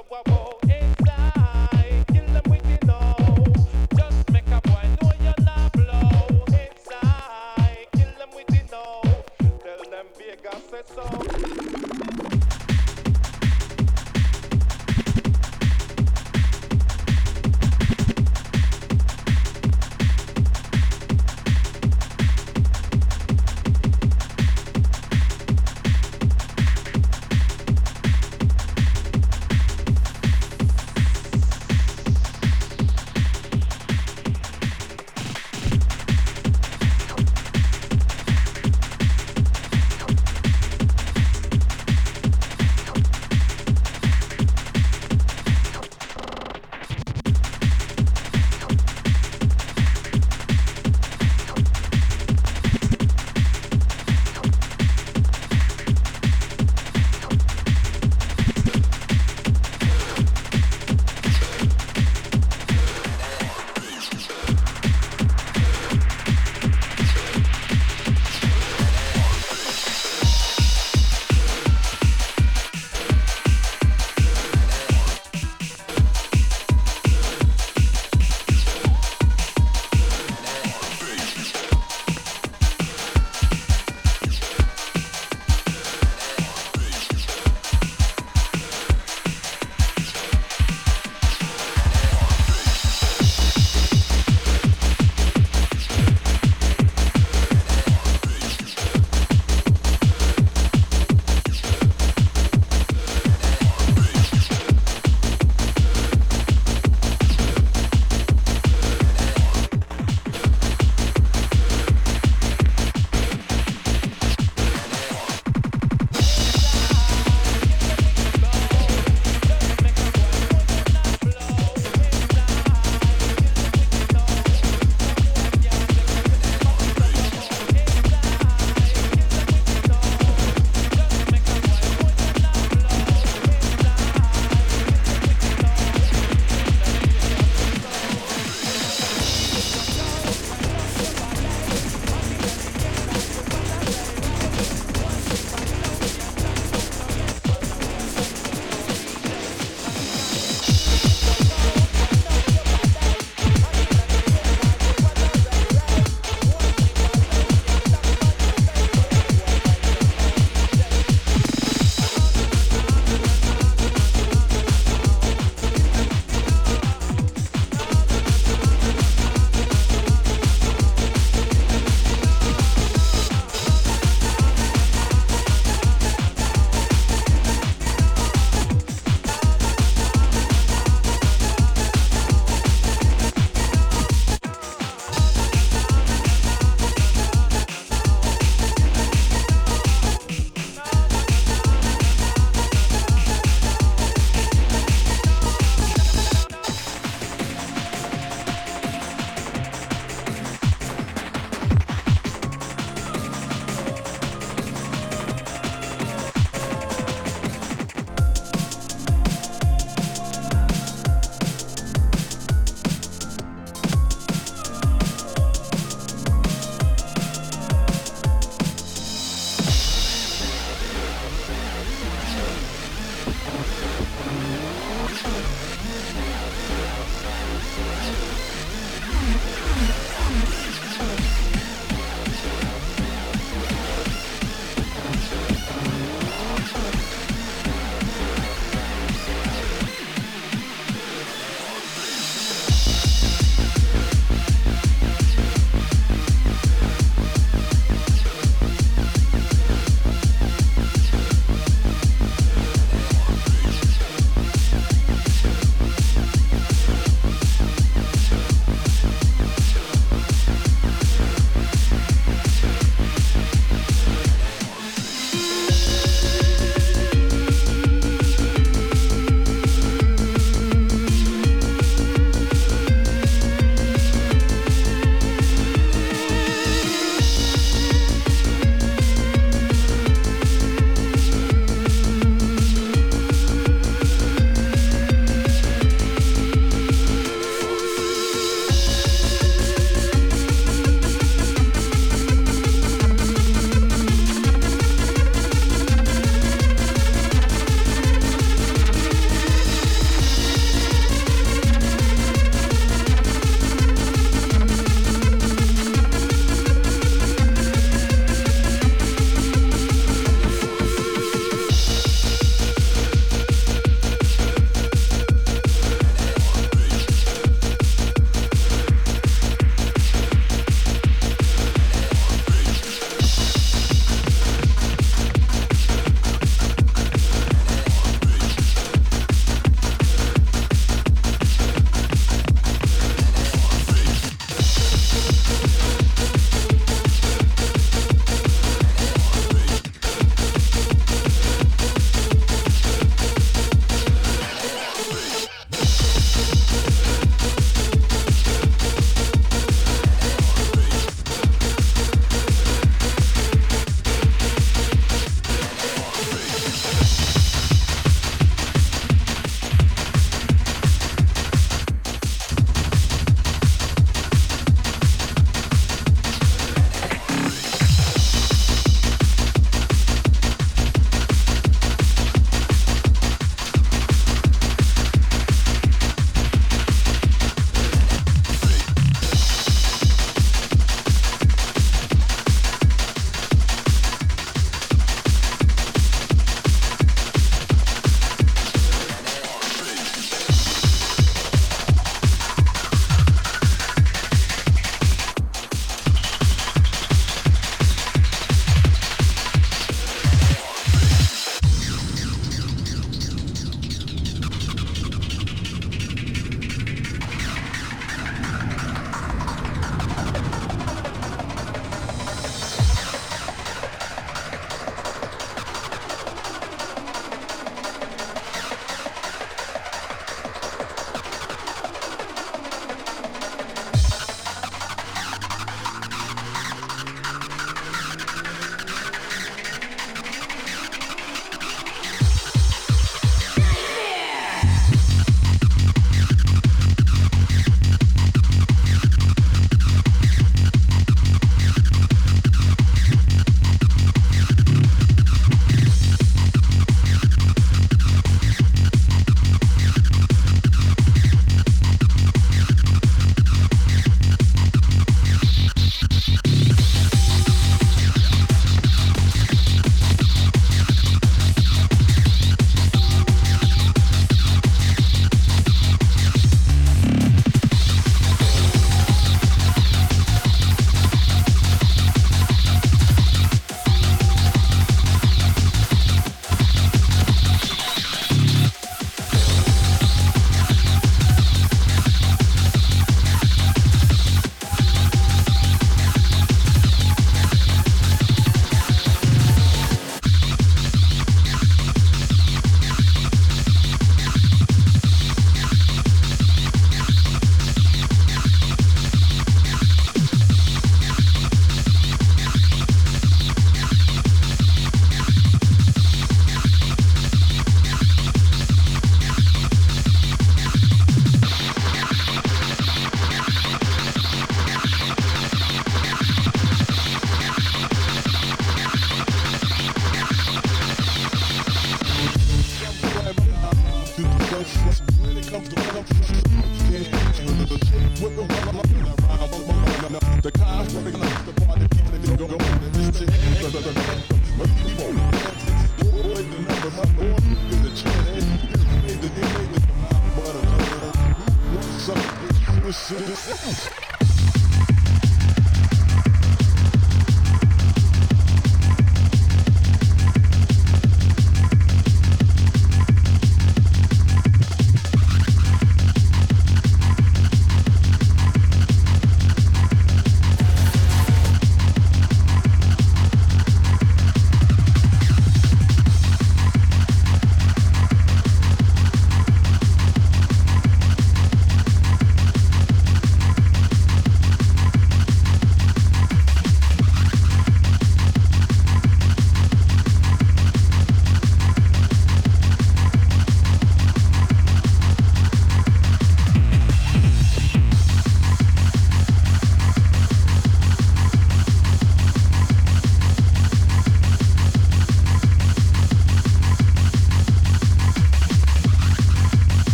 up, up, up.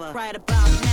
Brother. Right about now,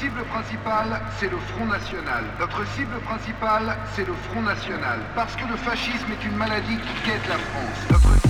cible principale, c'est le Front National. Notre cible principale, c'est le Front National. Parce que le fascisme est une maladie qui guette la France.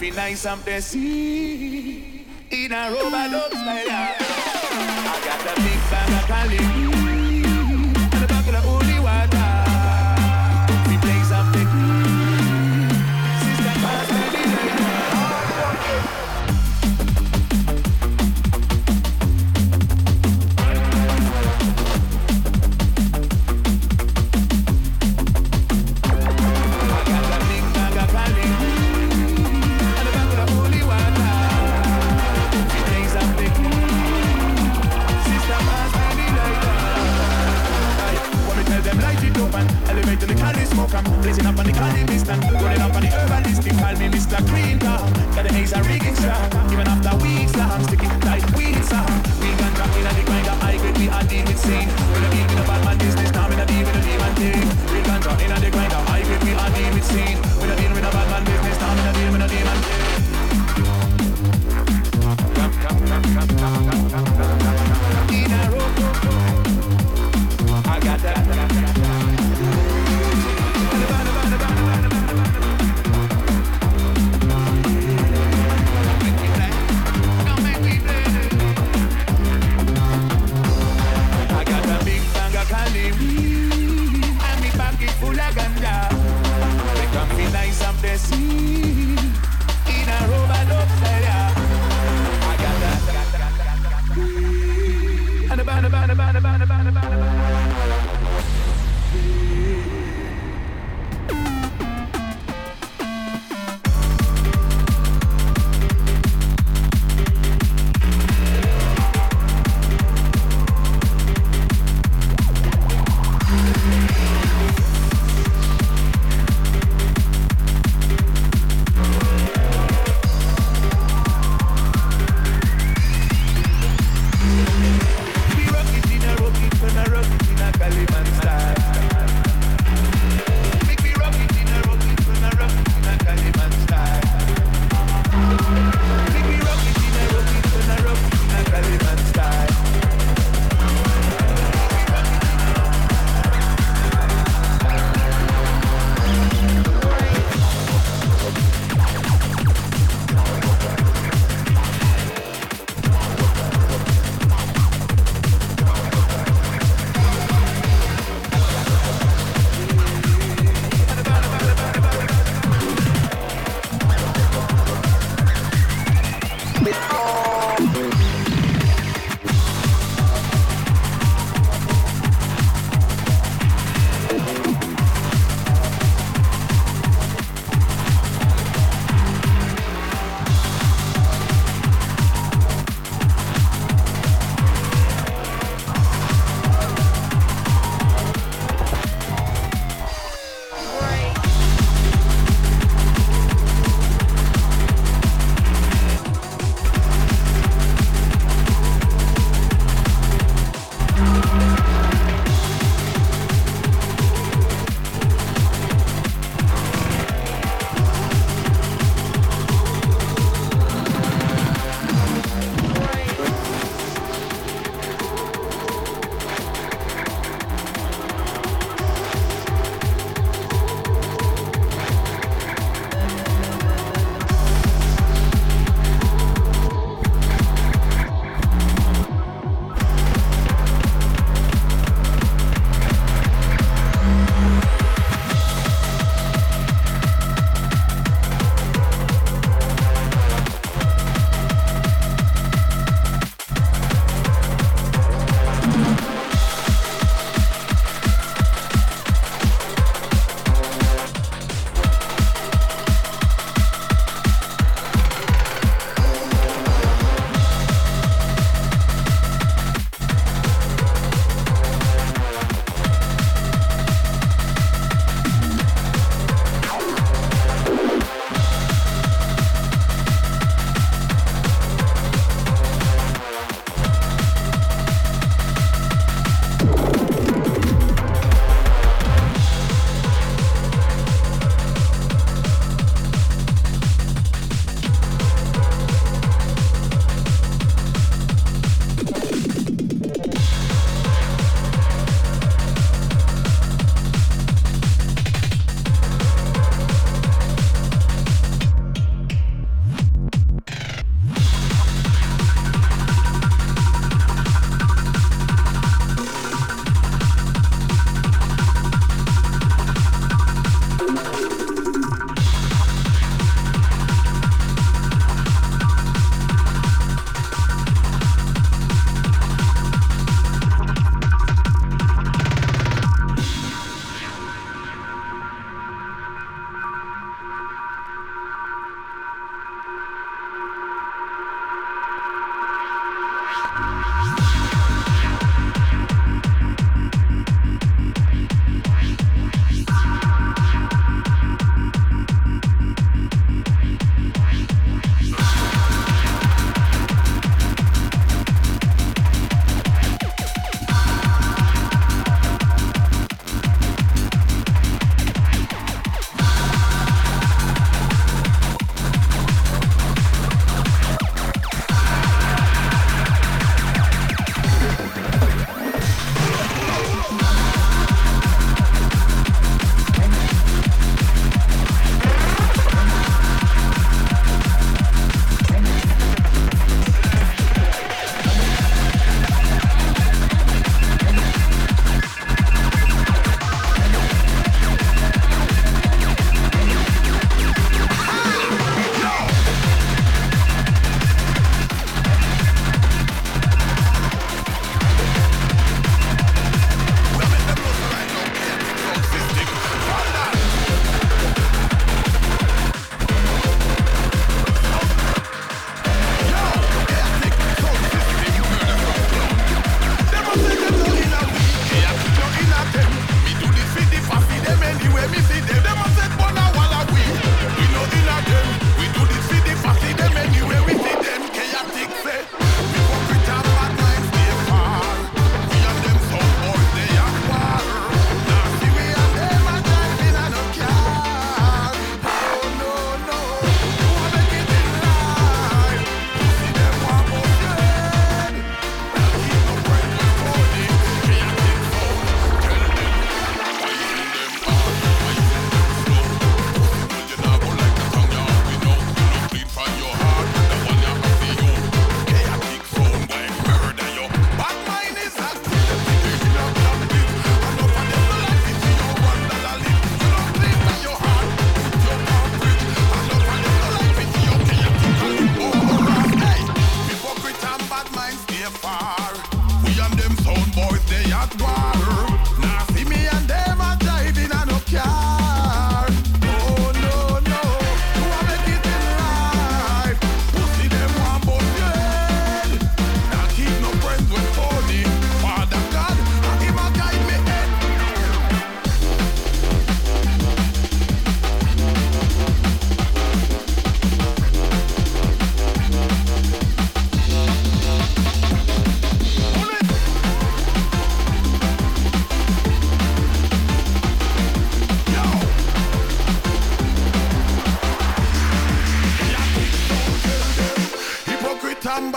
fi nice and see in a robot.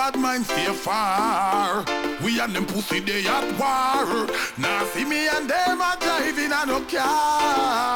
bad mind stay far. We and them pussy they at war. Now see me and them are driving a no car.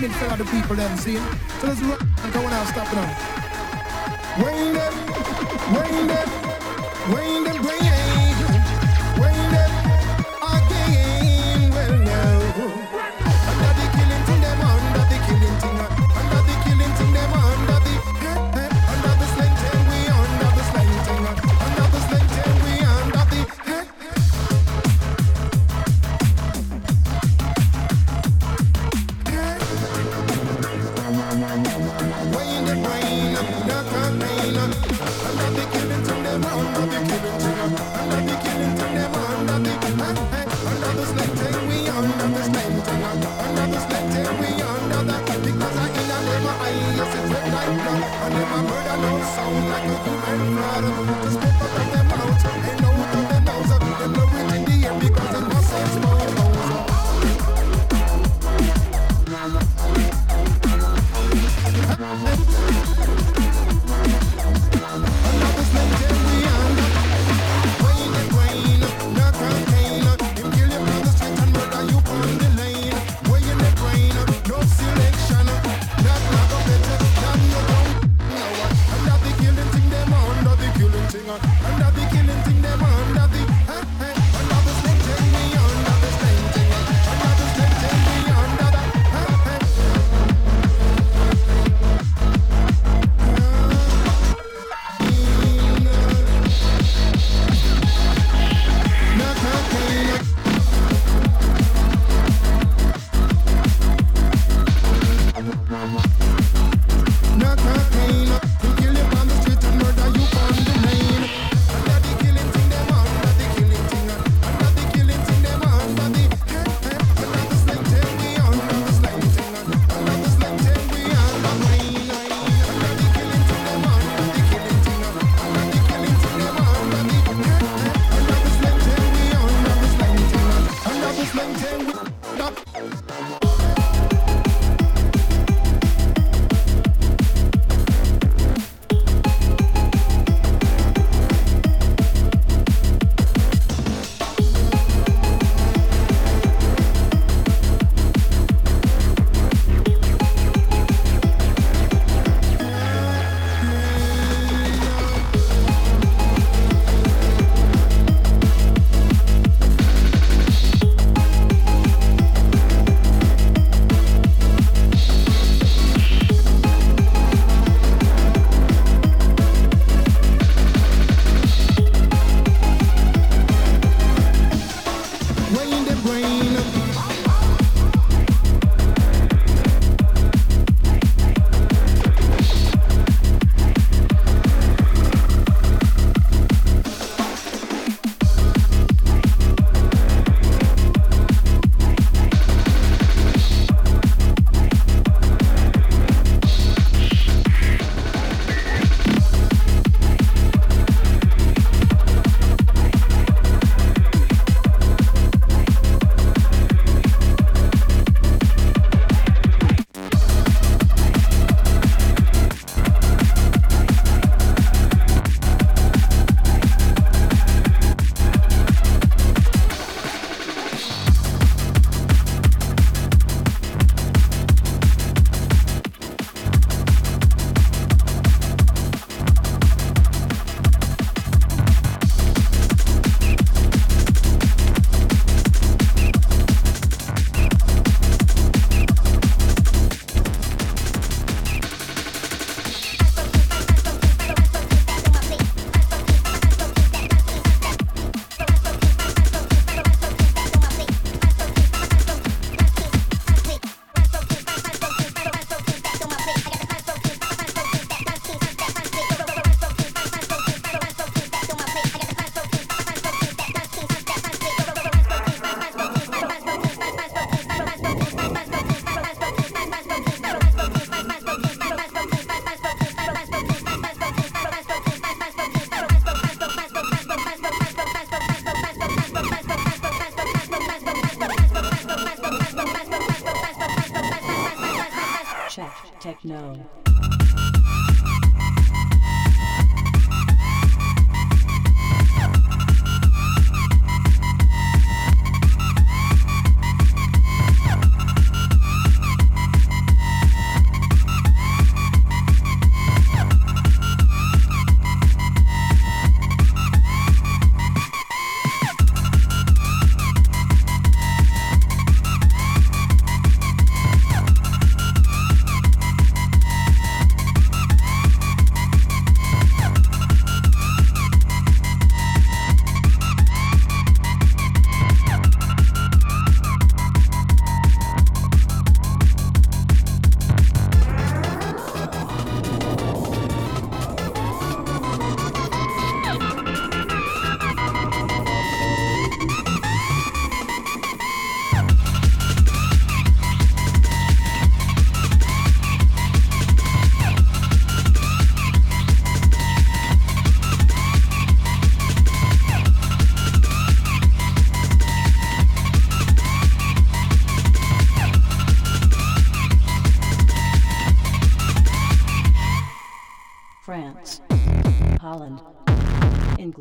listening to other people that I'm see? So let's rock and go on out, stop it on.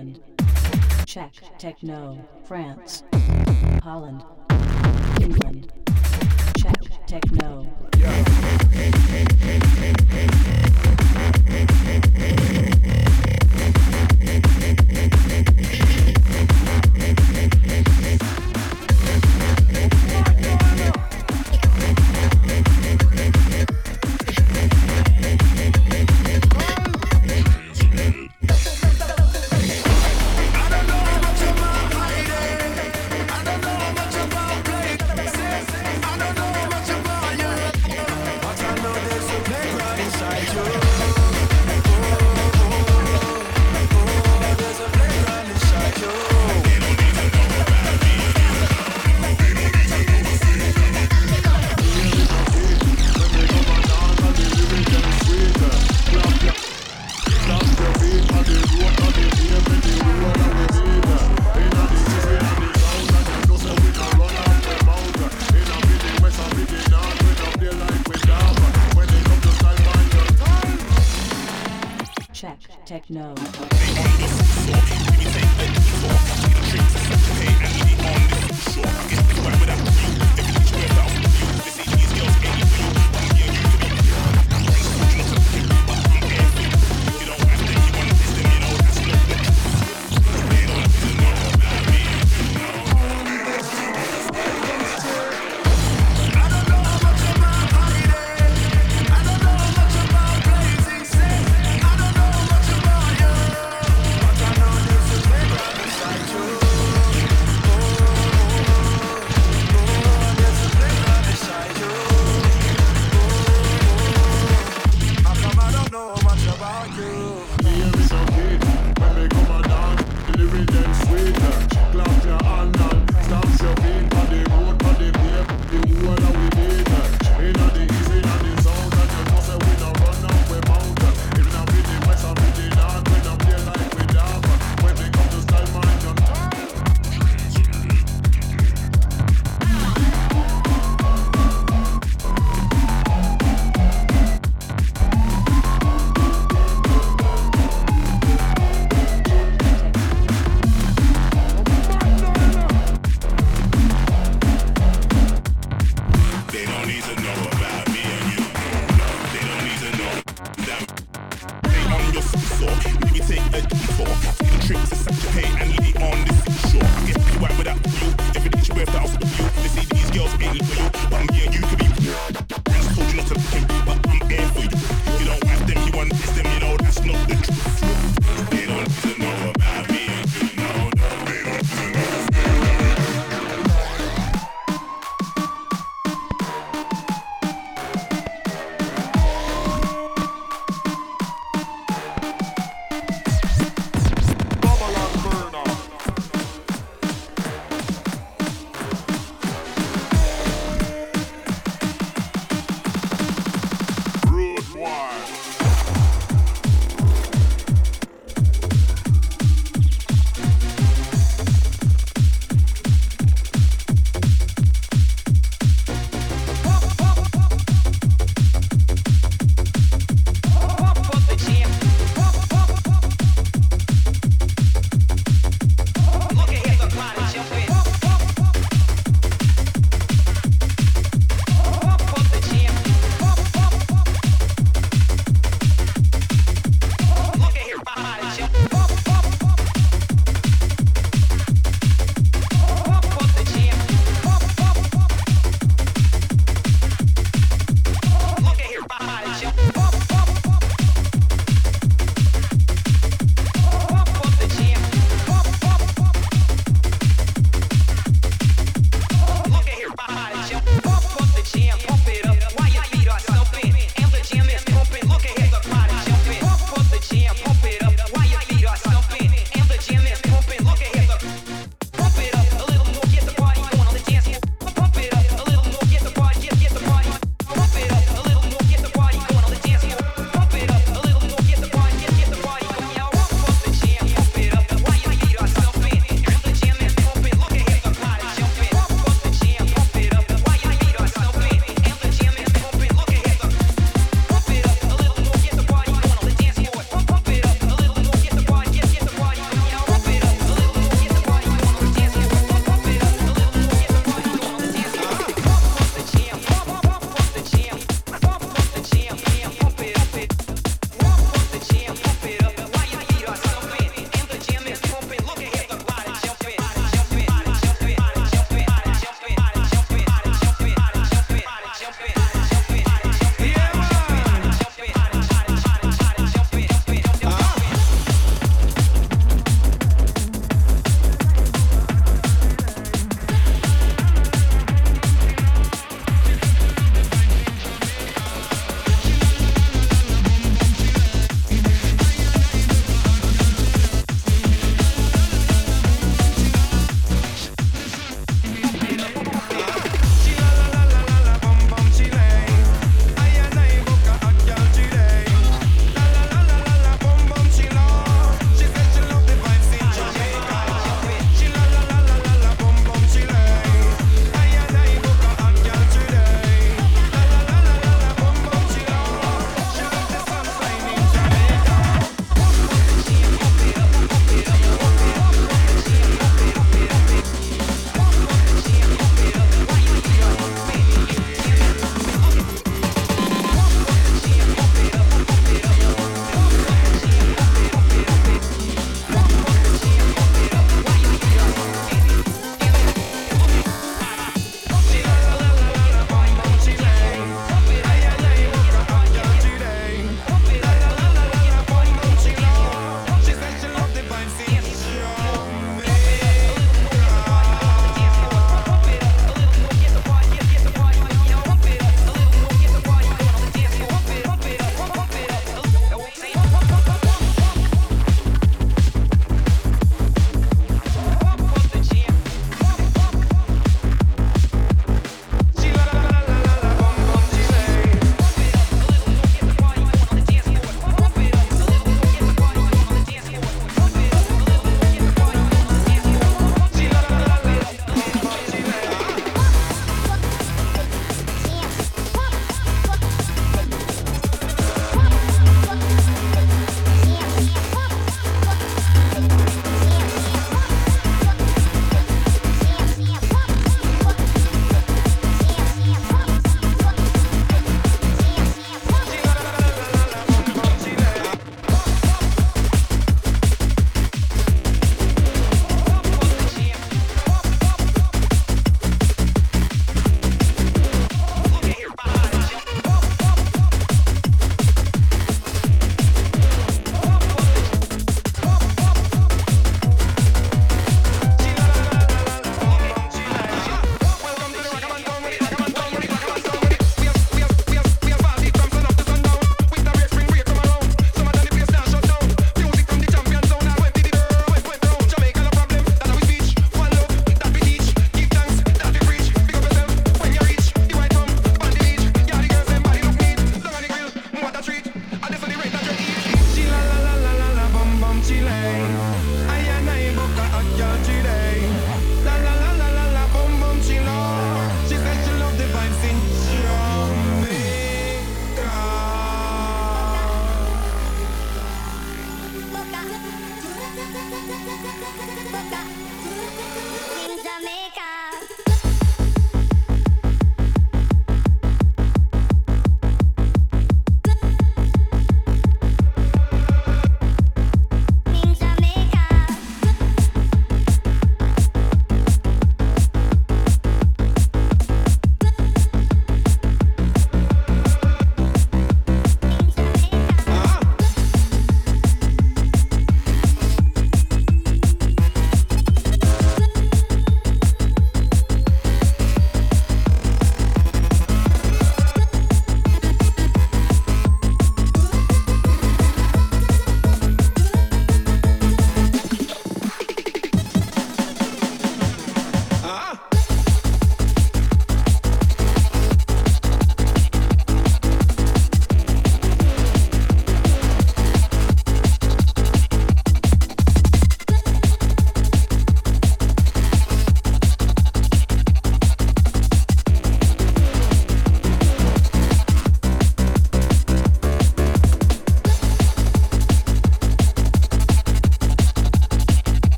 England, Czech techno. France, Holland, England, Czech techno.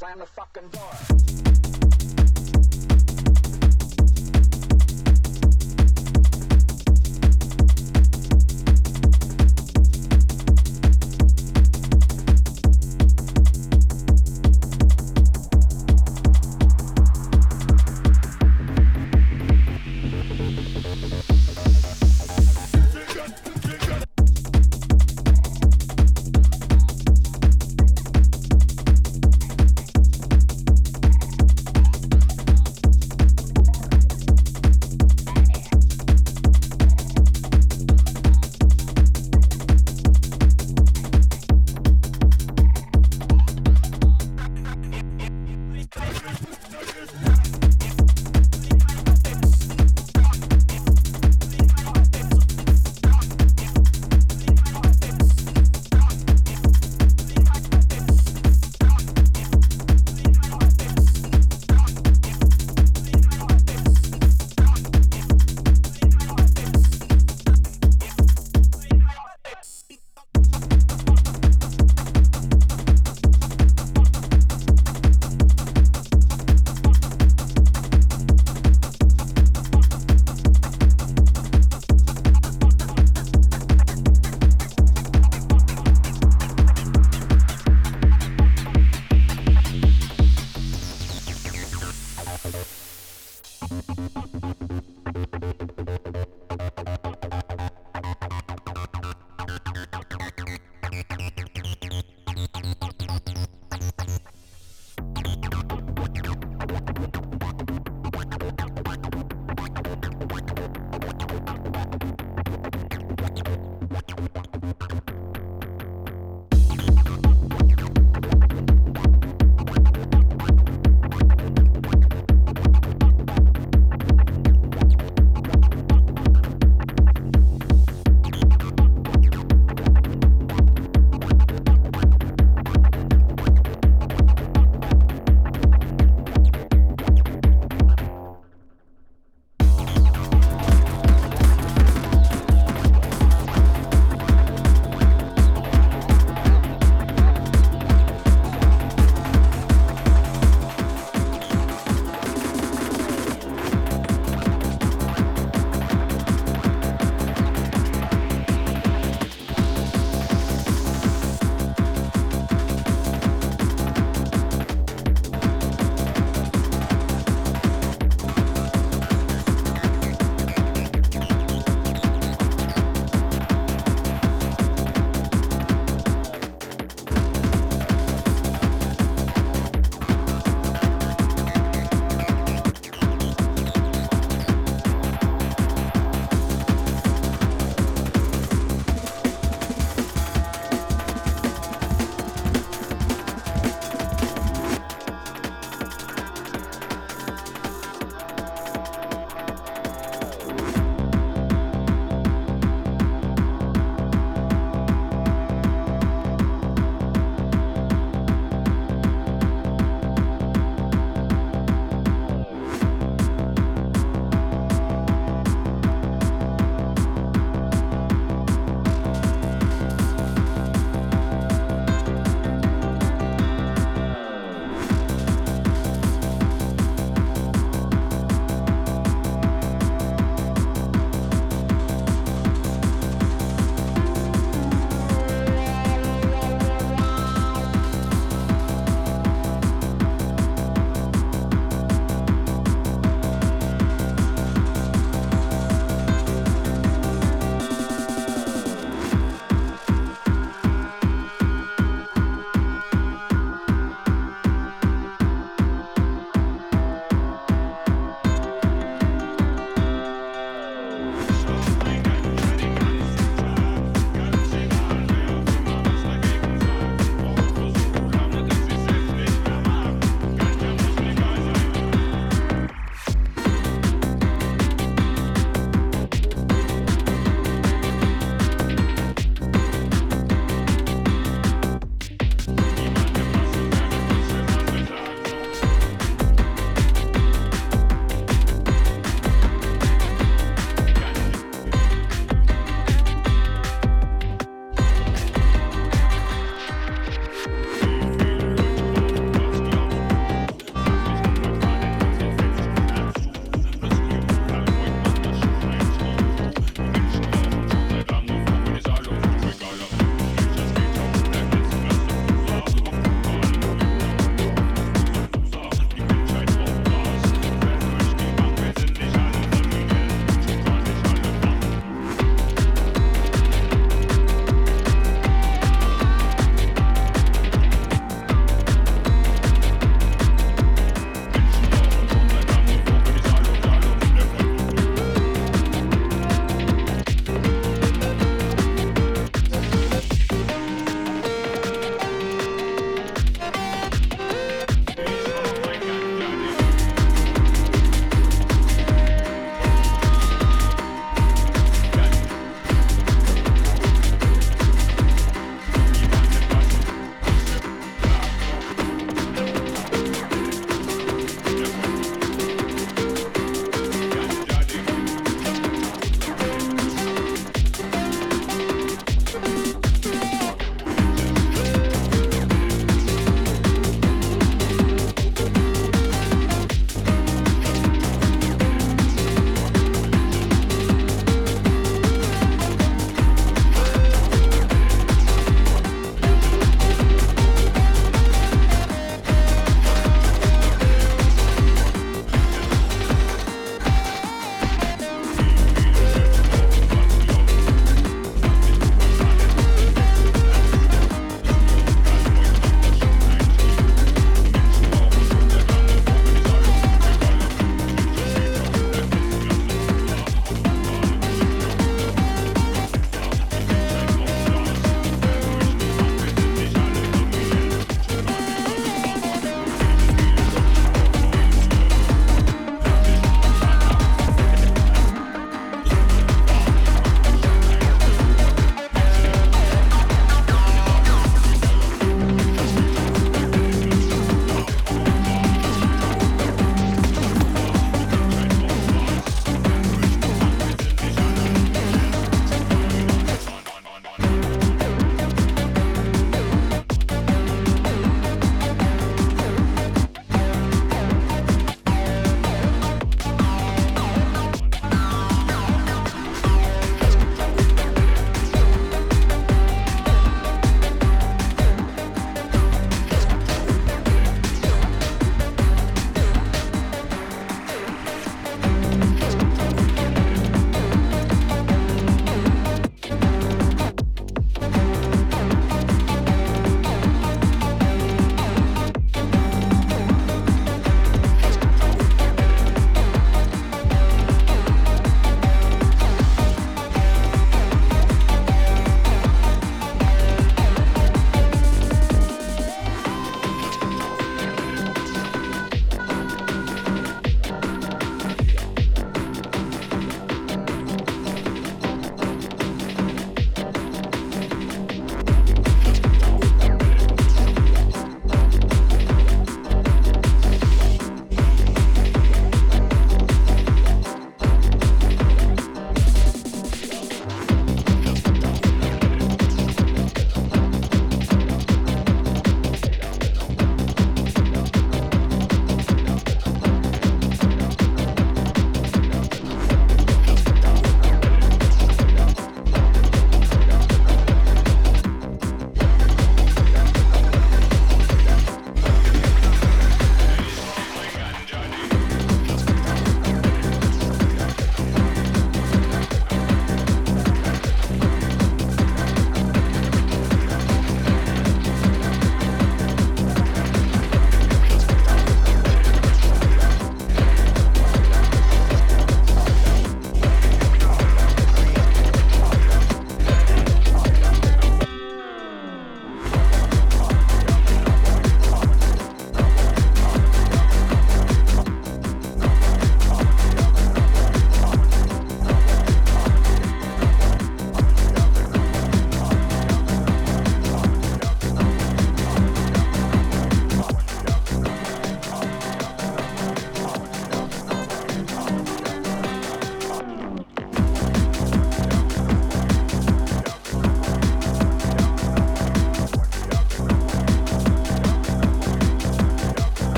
Don't